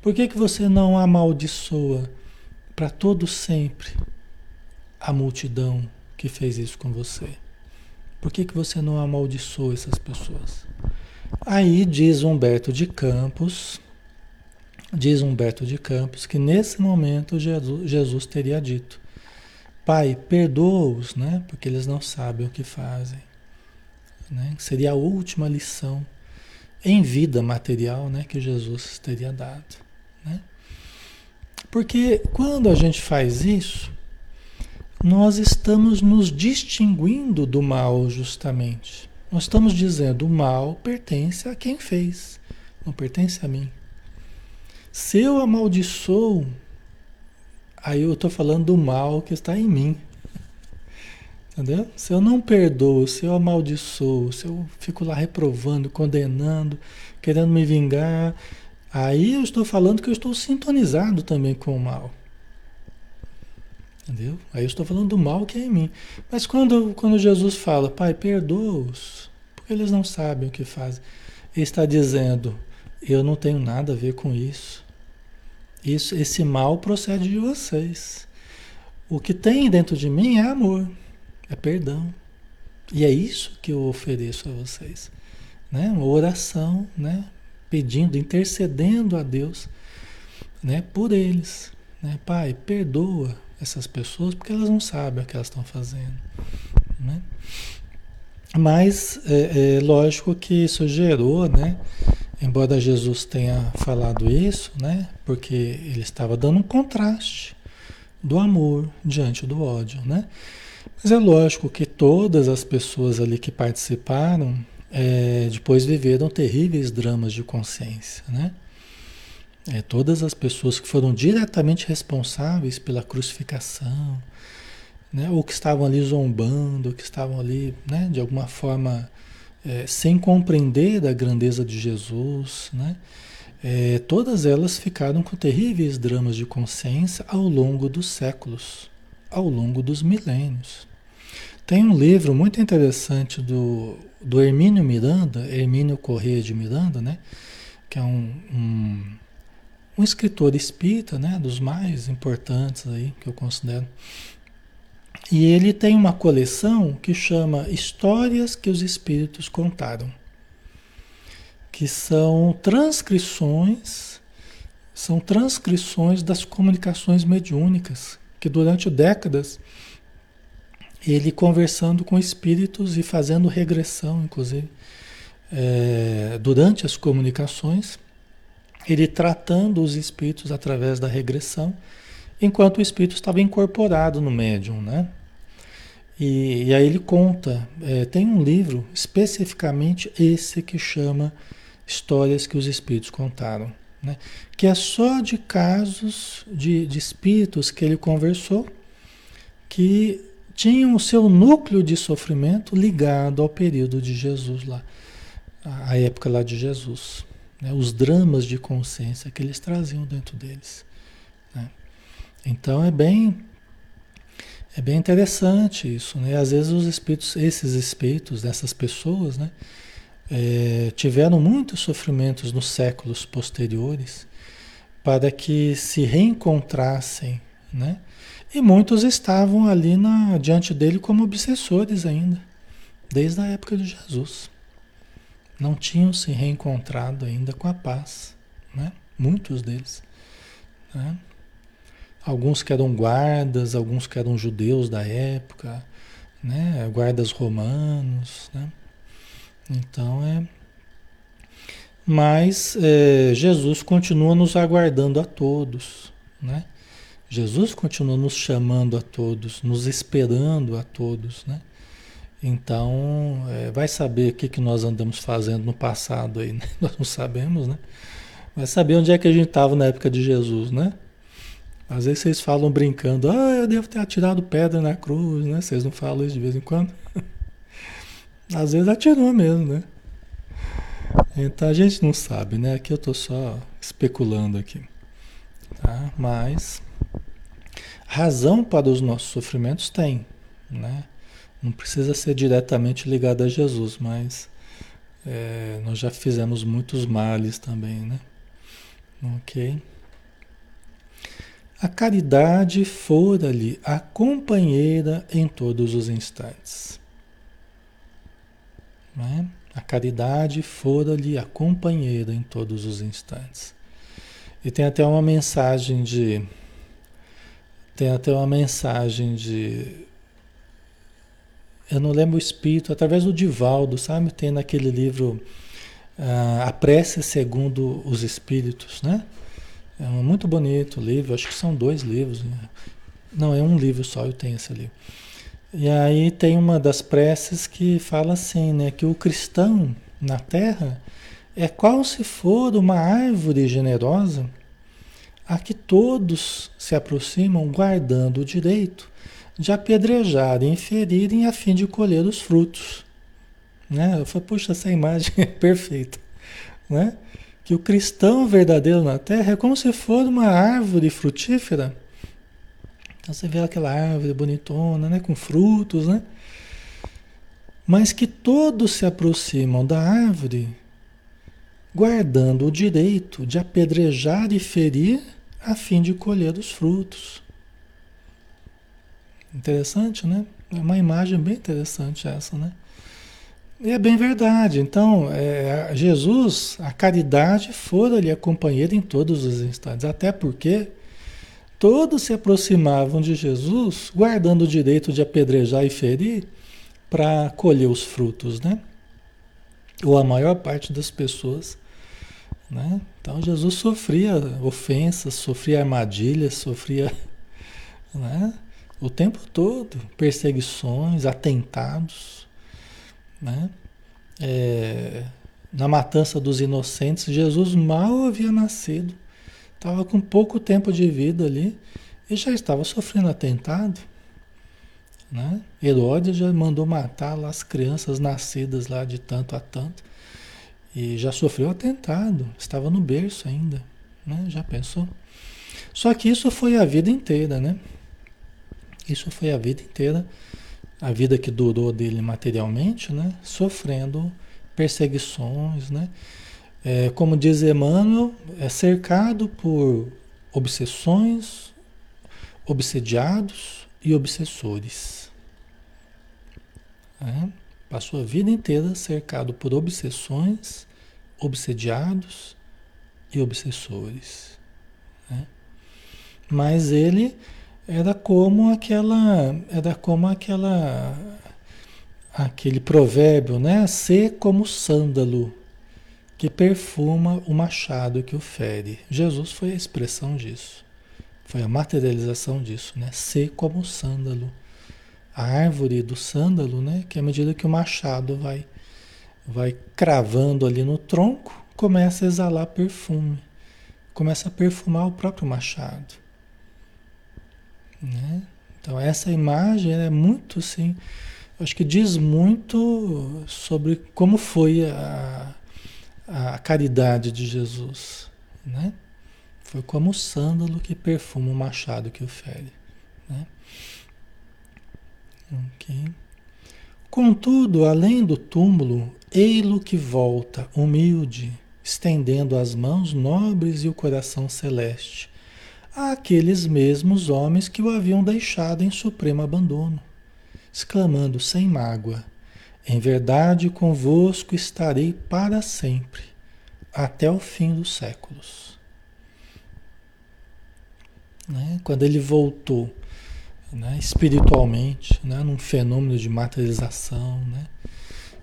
Por que, que você não amaldiçoa para todo sempre a multidão que fez isso com você? Por que, que você não amaldiçoa essas pessoas? Aí diz Humberto de Campos, diz Humberto de Campos que nesse momento Jesus, Jesus teria dito: Pai, perdoa-os, né? Porque eles não sabem o que fazem. Né? Seria a última lição em vida material, né, que Jesus teria dado, né? Porque quando a gente faz isso, nós estamos nos distinguindo do mal justamente. Nós estamos dizendo o mal pertence a quem fez, não pertence a mim. Se eu amaldiçoo, aí eu estou falando do mal que está em mim. Entendeu? Se eu não perdoo, se eu amaldiçoo, se eu fico lá reprovando, condenando, querendo me vingar, aí eu estou falando que eu estou sintonizado também com o mal. Entendeu? Aí eu estou falando do mal que é em mim. Mas quando, quando Jesus fala, Pai, perdoa-os, porque eles não sabem o que fazem. Ele está dizendo, eu não tenho nada a ver com isso. isso. Esse mal procede de vocês. O que tem dentro de mim é amor, é perdão. E é isso que eu ofereço a vocês. Né? Uma oração, né? pedindo, intercedendo a Deus né? por eles. Né? Pai, perdoa essas pessoas porque elas não sabem o que elas estão fazendo. Né? Mas é, é, lógico que isso gerou, né? Embora Jesus tenha falado isso, né? Porque ele estava dando um contraste do amor diante do ódio, né? Mas é lógico que todas as pessoas ali que participaram é, depois viveram terríveis dramas de consciência, né? É, todas as pessoas que foram diretamente responsáveis pela crucificação, né, ou que estavam ali zombando, que estavam ali, né, de alguma forma, é, sem compreender a grandeza de Jesus, né, é, todas elas ficaram com terríveis dramas de consciência ao longo dos séculos, ao longo dos milênios. Tem um livro muito interessante do, do Hermínio Miranda, Hermínio Corrêa de Miranda, né, que é um, um um escritor espírita, né, dos mais importantes aí que eu considero. E ele tem uma coleção que chama Histórias que os Espíritos Contaram, que são transcrições são transcrições das comunicações mediúnicas, que durante décadas ele conversando com espíritos e fazendo regressão, inclusive, é, durante as comunicações, ele tratando os espíritos através da regressão, enquanto o espírito estava incorporado no médium, né? E, e aí ele conta, é, tem um livro especificamente esse que chama Histórias que os Espíritos Contaram, né? que é só de casos de, de espíritos que ele conversou que tinham o seu núcleo de sofrimento ligado ao período de Jesus lá, a época lá de Jesus, né? os dramas de consciência que eles traziam dentro deles. Né? Então é bem é bem interessante isso, né? Às vezes os espíritos, esses espíritos dessas pessoas, né, é, tiveram muitos sofrimentos nos séculos posteriores para que se reencontrassem, né? E muitos estavam ali na, diante dele como obsessores ainda, desde a época de Jesus. Não tinham se reencontrado ainda com a paz, né? Muitos deles. Né? Alguns que eram guardas, alguns que eram judeus da época, né? guardas romanos. Né? Então é. Mas é, Jesus continua nos aguardando a todos. Né? Jesus continua nos chamando a todos, nos esperando a todos. Né? Então, é, vai saber o que, que nós andamos fazendo no passado aí, né? Nós não sabemos, né? Vai saber onde é que a gente estava na época de Jesus, né? Às vezes vocês falam brincando, ah, eu devo ter atirado pedra na cruz, né? Vocês não falam isso de vez em quando? Às vezes atirou mesmo, né? Então a gente não sabe, né? Aqui eu estou só especulando aqui. Tá? Mas razão para os nossos sofrimentos tem, né? Não precisa ser diretamente ligado a Jesus, mas é, nós já fizemos muitos males também, né? Ok? A caridade fora-lhe a companheira em todos os instantes. É? A caridade fora-lhe a companheira em todos os instantes. E tem até uma mensagem de. Tem até uma mensagem de. Eu não lembro o espírito, através do Divaldo, sabe? Tem naquele livro uh, A Prece Segundo os Espíritos, né? É um muito bonito livro, acho que são dois livros. Né? Não, é um livro só, eu tenho esse livro. E aí tem uma das preces que fala assim, né, que o cristão na terra é qual se for uma árvore generosa a que todos se aproximam guardando o direito de apedrejarem e ferirem a fim de colher os frutos. Né? Eu falei, puxa, essa imagem é perfeita. Né? que o cristão verdadeiro na Terra é como se fosse uma árvore frutífera. Então você vê aquela árvore bonitona, né, com frutos, né? Mas que todos se aproximam da árvore guardando o direito de apedrejar e ferir a fim de colher os frutos. Interessante, né? É uma imagem bem interessante essa, né? E é bem verdade. Então, é, Jesus, a caridade fora-lhe a companheira em todos os instantes. Até porque todos se aproximavam de Jesus, guardando o direito de apedrejar e ferir para colher os frutos, né? Ou a maior parte das pessoas. Né? Então, Jesus sofria ofensas, sofria armadilhas, sofria né? O tempo todo perseguições, atentados. Né? É, na matança dos inocentes, Jesus mal havia nascido, estava com pouco tempo de vida ali e já estava sofrendo atentado. Né? Herodes já mandou matar lá as crianças nascidas lá de tanto a tanto e já sofreu atentado, estava no berço ainda, né? já pensou? Só que isso foi a vida inteira, né? Isso foi a vida inteira a vida que durou dele materialmente, né? Sofrendo perseguições, né? É, como diz Emmanuel, é cercado por obsessões, obsediados e obsessores. É, passou a vida inteira cercado por obsessões, obsediados e obsessores. Mas ele era como aquela, era como aquela, aquele provérbio, né? Ser como sândalo que perfuma o machado que o fere. Jesus foi a expressão disso. Foi a materialização disso, né? Ser como sândalo. A árvore do sândalo, né? Que à medida que o machado vai, vai cravando ali no tronco, começa a exalar perfume. Começa a perfumar o próprio machado. Né? Então essa imagem é muito assim, acho que diz muito sobre como foi a, a caridade de Jesus, né? Foi como o sândalo que perfuma o machado que o fere, né? Ok. Contudo, além do túmulo, ei-lo que volta, humilde, estendendo as mãos nobres e o coração celeste, àqueles mesmos homens que o haviam deixado em supremo abandono, exclamando sem mágoa: Em verdade convosco estarei para sempre, até o fim dos séculos. Né? Quando ele voltou né? espiritualmente, né? num fenômeno de materialização, né?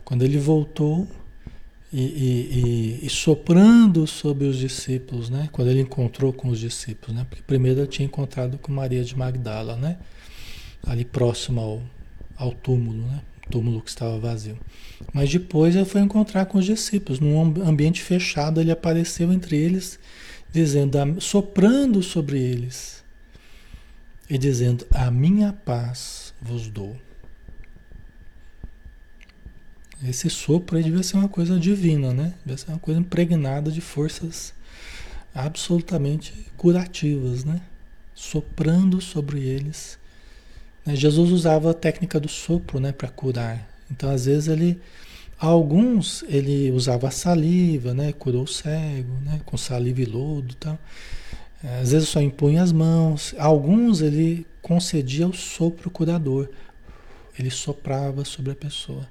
quando ele voltou e, e, e, e, soprando sobre os discípulos, né? Quando ele encontrou com os discípulos, né? Porque primeiro ele tinha encontrado com Maria de Magdala, né? Ali próximo ao, ao túmulo, né? túmulo que estava vazio. Mas depois ele foi encontrar com os discípulos, num ambiente fechado, ele apareceu entre eles, dizendo, soprando sobre eles e dizendo: A minha paz vos dou. Esse sopro aí devia ser uma coisa divina, né? Devia ser uma coisa impregnada de forças absolutamente curativas, né? Soprando sobre eles. Né? Jesus usava a técnica do sopro, né, para curar. Então, às vezes ele alguns ele usava saliva, né, curou o cego, né, com saliva e lodo, tal. Às vezes só impunha as mãos. Alguns ele concedia o sopro curador. Ele soprava sobre a pessoa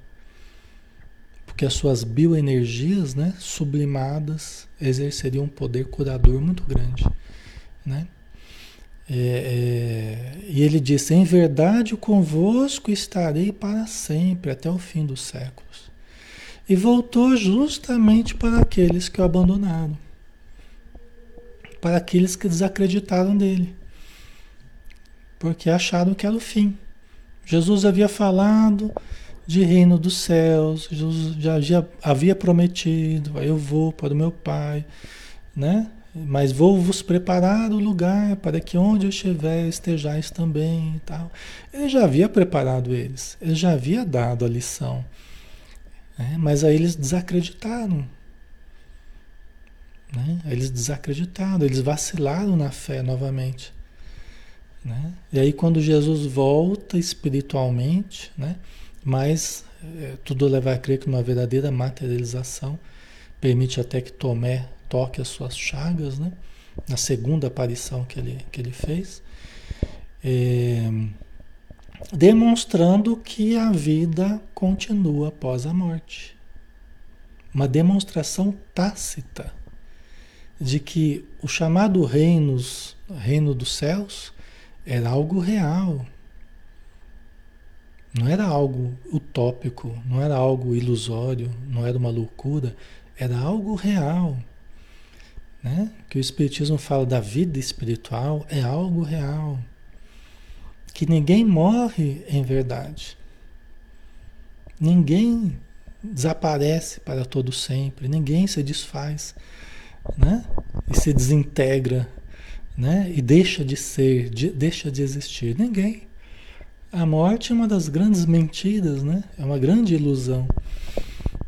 porque as suas bioenergias, né, sublimadas, exerceriam um poder curador muito grande, né? É, é, e ele disse: Em verdade, convosco estarei para sempre, até o fim dos séculos. E voltou justamente para aqueles que o abandonaram, para aqueles que desacreditaram dele, porque acharam que era o fim. Jesus havia falado, de reino dos céus. Jesus já, já havia prometido: eu vou para o meu Pai, né? Mas vou vos preparar o lugar para que onde eu estiver estejais também e tal. Ele já havia preparado eles, ele já havia dado a lição. Né? Mas aí eles desacreditaram. Né? Eles desacreditaram, eles vacilaram na fé novamente. Né? E aí quando Jesus volta espiritualmente, né? Mas é, tudo leva a crer que uma verdadeira materialização permite até que Tomé toque as suas chagas, né? Na segunda aparição que ele, que ele fez, é, demonstrando que a vida continua após a morte. Uma demonstração tácita de que o chamado reinos, reino dos céus, era algo real, não era algo utópico, não era algo ilusório, não era uma loucura, era algo real. Né? Que o Espiritismo fala da vida espiritual é algo real. Que ninguém morre em verdade. Ninguém desaparece para todo sempre, ninguém se desfaz, né? E se desintegra, né? E deixa de ser, de, deixa de existir. Ninguém. A morte é uma das grandes mentiras, né? É uma grande ilusão.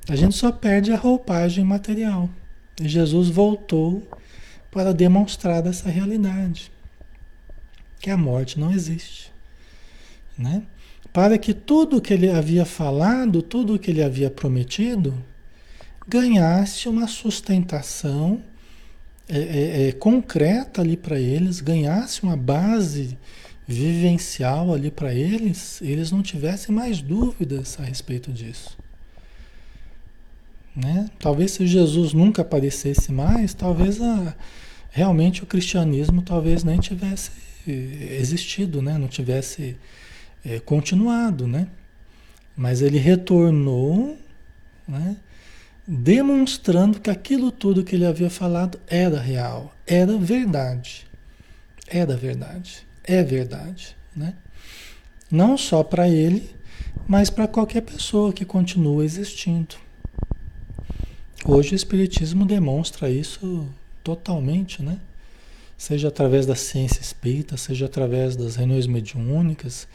A gente só perde a roupagem material. E Jesus voltou para demonstrar essa realidade. Que a morte não existe. Né? Para que tudo que ele havia falado, tudo que ele havia prometido, ganhasse uma sustentação é, é, é, concreta ali para eles, ganhasse uma base vivencial ali para eles, eles não tivessem mais dúvidas a respeito disso. Né? Talvez se Jesus nunca aparecesse mais, talvez a, realmente o cristianismo talvez nem tivesse existido, né? não tivesse é, continuado, né? mas ele retornou né? demonstrando que aquilo tudo que ele havia falado era real, era verdade, era verdade, é verdade. Né? Não só para ele, mas para qualquer pessoa que continua existindo. Hoje o Espiritismo demonstra isso totalmente, né? Seja através da ciência espírita, seja através das reuniões mediúnicas,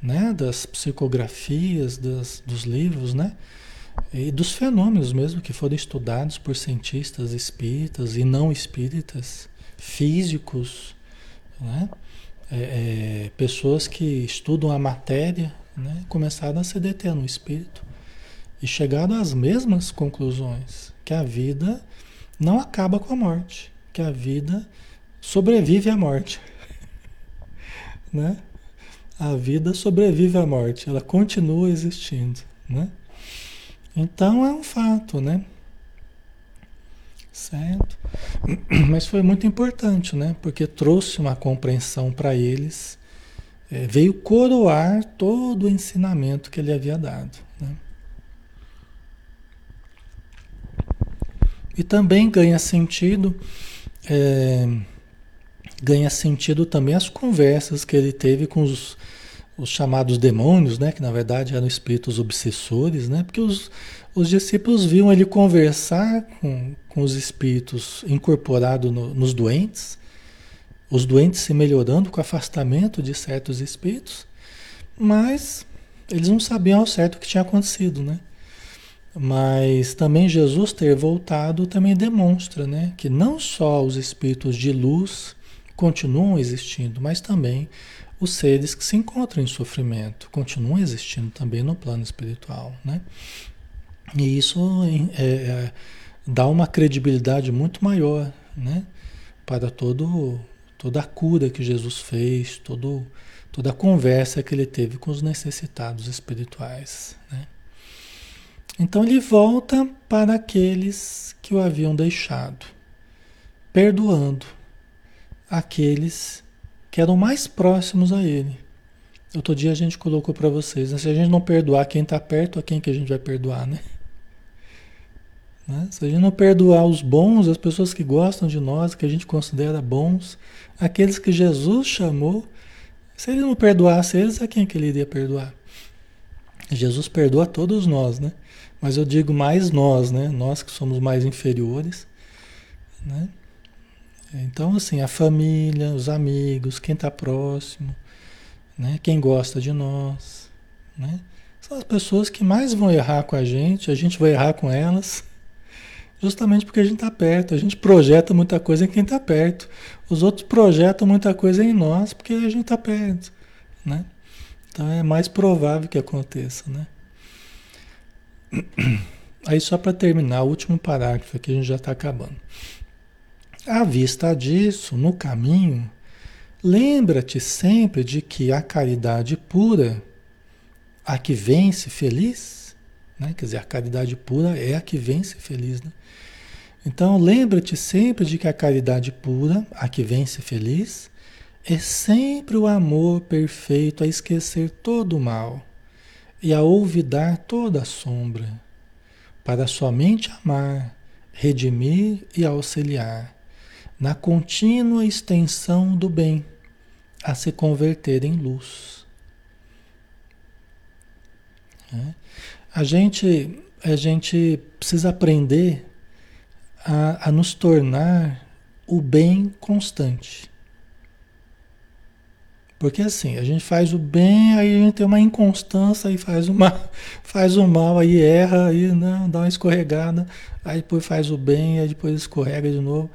né? das psicografias, das, dos livros, né? E dos fenômenos mesmo que foram estudados por cientistas espíritas e não espíritas, físicos, né? É, é, pessoas que estudam a matéria, né? começaram a se deter no espírito e chegaram às mesmas conclusões, que a vida não acaba com a morte, que a vida sobrevive à morte. né? A vida sobrevive à morte, ela continua existindo, né? Então é um fato, né? Certo? Mas foi muito importante, né? Porque trouxe uma compreensão para eles, é, veio coroar todo o ensinamento que ele havia dado. Né? E também ganha sentido, é, ganha sentido também as conversas que ele teve com os, os chamados demônios, né? Que na verdade eram espíritos obsessores, né? Porque os, os discípulos viam ele conversar com, com os espíritos incorporados no, nos doentes, os doentes se melhorando com o afastamento de certos espíritos, mas eles não sabiam ao certo o que tinha acontecido, né? Mas também Jesus ter voltado também demonstra né, que não só os espíritos de luz continuam existindo, mas também os seres que se encontram em sofrimento continuam existindo também no plano espiritual. Né? E isso é, é, dá uma credibilidade muito maior né, para todo, toda a cura que Jesus fez, todo, toda a conversa que ele teve com os necessitados espirituais. Né? Então ele volta para aqueles que o haviam deixado, perdoando aqueles que eram mais próximos a ele. Outro dia a gente colocou para vocês, né? se a gente não perdoar quem está perto, a quem que a gente vai perdoar, né? né? Se a gente não perdoar os bons, as pessoas que gostam de nós, que a gente considera bons, aqueles que Jesus chamou, se ele não perdoasse eles, a quem que ele iria perdoar? Jesus perdoa todos nós, né? Mas eu digo mais nós, né? Nós que somos mais inferiores, né? Então, assim, a família, os amigos, quem está próximo, né? Quem gosta de nós, né? São as pessoas que mais vão errar com a gente, a gente vai errar com elas, justamente porque a gente está perto, a gente projeta muita coisa em quem está perto. Os outros projetam muita coisa em nós porque a gente está perto, né? Então é mais provável que aconteça, né? Aí só para terminar, o último parágrafo aqui a gente já está acabando. À vista disso, no caminho, lembra-te sempre de que a caridade pura, a que vence feliz, né? quer dizer, a caridade pura é a que vence feliz. Né? Então, lembra-te sempre de que a caridade pura, a que vence feliz, é sempre o amor perfeito a esquecer todo o mal e a olvidar toda a sombra, para somente amar, redimir e auxiliar, na contínua extensão do bem, a se converter em luz. É. A gente, a gente precisa aprender a, a nos tornar o bem constante. Porque assim, a gente faz o bem, aí a gente tem uma inconstância e faz o mal, faz o mal, aí erra, aí né, dá uma escorregada, aí depois faz o bem, aí depois escorrega de novo.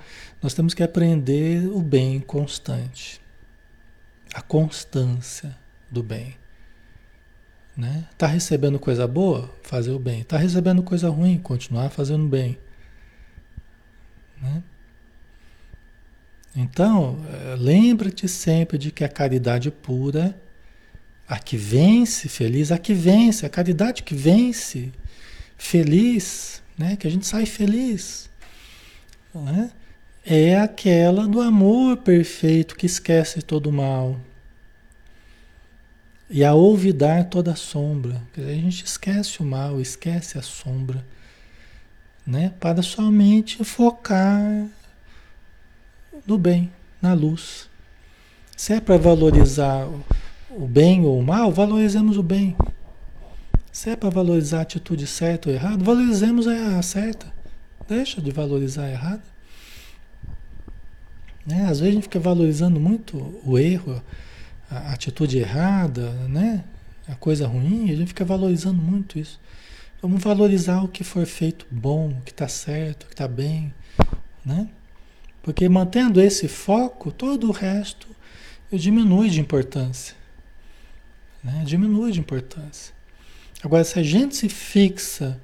Nós temos que aprender o bem constante. A constância do bem. Né? Tá recebendo coisa boa? Fazer o bem. Tá recebendo coisa ruim? Continuar fazendo bem. Né? Então, eh, lembra-te sempre de que a caridade pura, a que vence feliz, a que vence, a caridade que vence feliz, né? que a gente sai feliz, né? É aquela do amor perfeito que esquece todo o mal. E a olvidar toda a sombra. a gente esquece o mal, esquece a sombra, né? Para somente focar no bem, na luz. Se é para valorizar o bem ou o mal, valorizemos o bem. Se é para valorizar a atitude certa ou errada, valorizemos a certa. Deixa de valorizar a errada. Né? Às vezes a gente fica valorizando muito o erro, a atitude errada, né? a coisa ruim, a gente fica valorizando muito isso. Vamos valorizar o que for feito bom, o que está certo, o que está bem. Né? Porque mantendo esse foco, todo o resto diminui de importância. Né? Diminui de importância. Agora, se a gente se fixa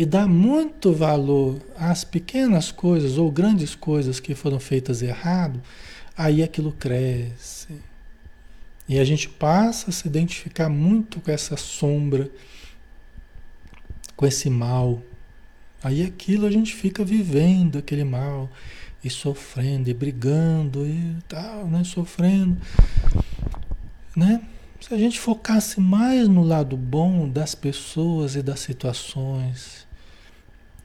e dá muito valor às pequenas coisas ou grandes coisas que foram feitas errado, aí aquilo cresce. E a gente passa a se identificar muito com essa sombra, com esse mal. Aí aquilo a gente fica vivendo aquele mal e sofrendo e brigando e tal, né, sofrendo, né? Se a gente focasse mais no lado bom das pessoas e das situações,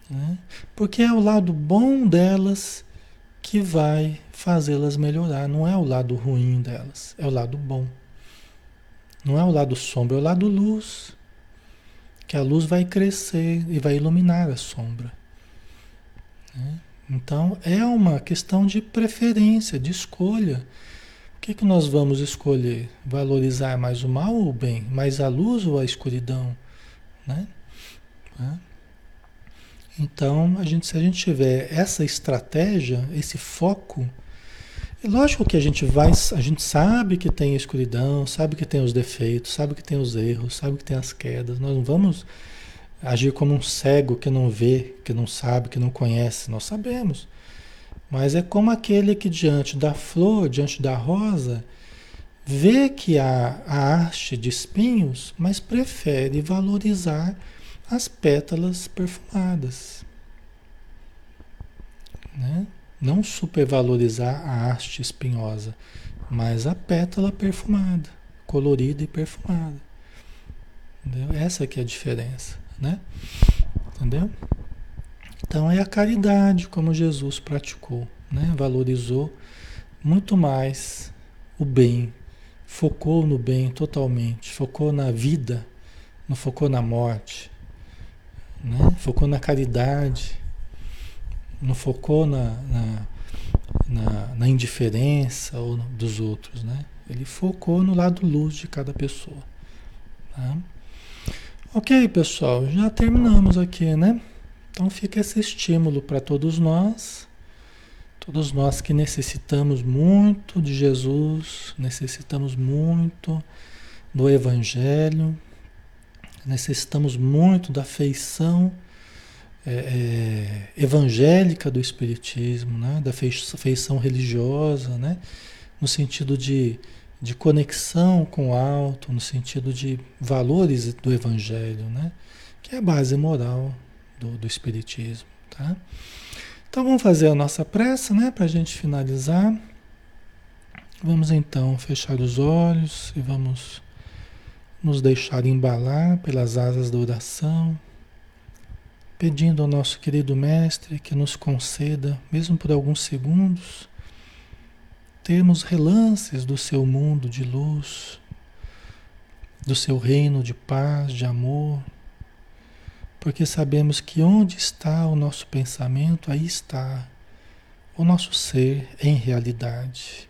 né? porque é o lado bom delas que vai fazê-las melhorar, não é o lado ruim delas, é o lado bom. Não é o lado sombra, é o lado luz. Que a luz vai crescer e vai iluminar a sombra. Né? Então é uma questão de preferência, de escolha que, que nós vamos escolher? Valorizar mais o mal ou o bem? Mais a luz ou a escuridão? Né? Então, a gente, se a gente tiver essa estratégia, esse foco, é lógico que a gente vai, a gente sabe que tem escuridão, sabe que tem os defeitos, sabe que tem os erros, sabe que tem as quedas. Nós não vamos agir como um cego que não vê, que não sabe, que não conhece. Nós sabemos. Mas é como aquele que diante da flor, diante da rosa, vê que há a haste de espinhos, mas prefere valorizar as pétalas perfumadas. Né? Não supervalorizar a haste espinhosa, mas a pétala perfumada, colorida e perfumada. Entendeu? Essa que é a diferença, né? Entendeu? Então é a caridade como Jesus praticou, né? valorizou muito mais o bem, focou no bem totalmente, focou na vida, não focou na morte, né? focou na caridade, não focou na, na, na, na indiferença ou dos outros. Né? Ele focou no lado luz de cada pessoa. Tá? Ok, pessoal, já terminamos aqui, né? Então fica esse estímulo para todos nós, todos nós que necessitamos muito de Jesus, necessitamos muito do Evangelho, necessitamos muito da feição é, é, evangélica do Espiritismo, né? da feição religiosa, né? no sentido de, de conexão com o alto, no sentido de valores do Evangelho, né? que é a base moral do, do Espiritismo. Tá? Então vamos fazer a nossa prece, né? Para a gente finalizar. Vamos então fechar os olhos e vamos nos deixar embalar pelas asas da oração, pedindo ao nosso querido Mestre que nos conceda, mesmo por alguns segundos, termos relances do seu mundo de luz, do seu reino de paz, de amor, porque sabemos que onde está o nosso pensamento, aí está o nosso ser em realidade.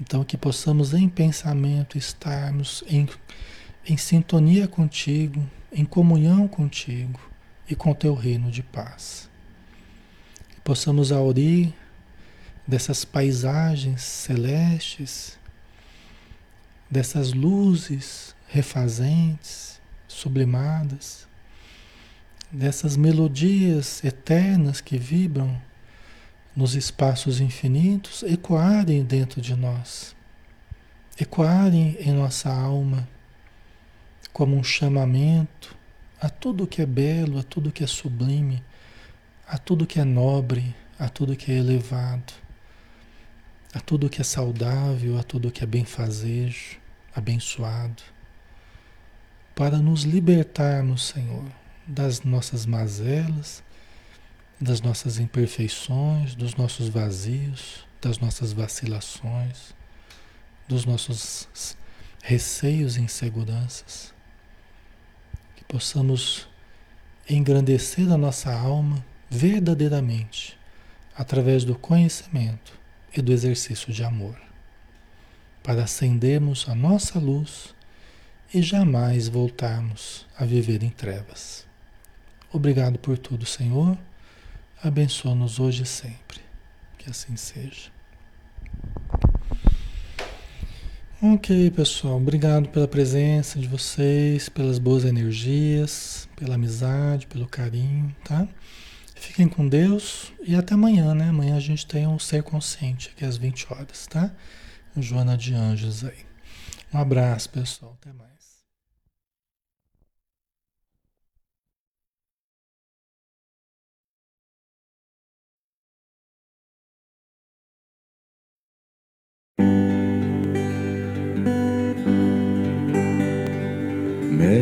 Então, que possamos em pensamento estarmos em, em sintonia contigo, em comunhão contigo e com teu reino de paz. Que possamos aurir dessas paisagens celestes, dessas luzes refazentes, sublimadas, dessas melodias eternas que vibram nos espaços infinitos ecoarem dentro de nós, ecoarem em nossa alma como um chamamento a tudo que é belo, a tudo que é sublime, a tudo que é nobre, a tudo que é elevado, a tudo que é saudável, a tudo que é benfazejo, abençoado, para nos libertarmos, Senhor, das nossas mazelas, das nossas imperfeições, dos nossos vazios, das nossas vacilações, dos nossos receios e inseguranças. Que possamos engrandecer a nossa alma verdadeiramente através do conhecimento e do exercício de amor, para acendermos a nossa luz e jamais voltarmos a viver em trevas. Obrigado por tudo, Senhor. Abençoa-nos hoje e sempre. Que assim seja. Ok, pessoal. Obrigado pela presença de vocês, pelas boas energias, pela amizade, pelo carinho, tá? Fiquem com Deus e até amanhã, né? Amanhã a gente tem um Ser Consciente aqui às 20 horas, tá? Joana de Anjos aí. Um abraço, pessoal. Até mais.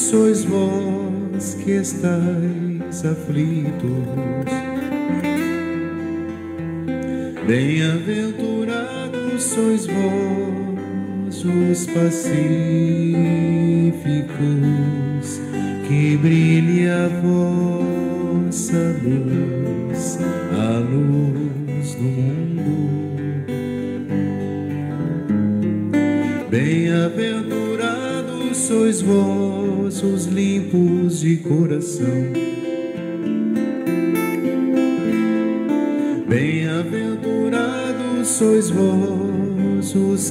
sois vós que estáis aflitos. Bem-aventurados sois vós os pacíficos, vós os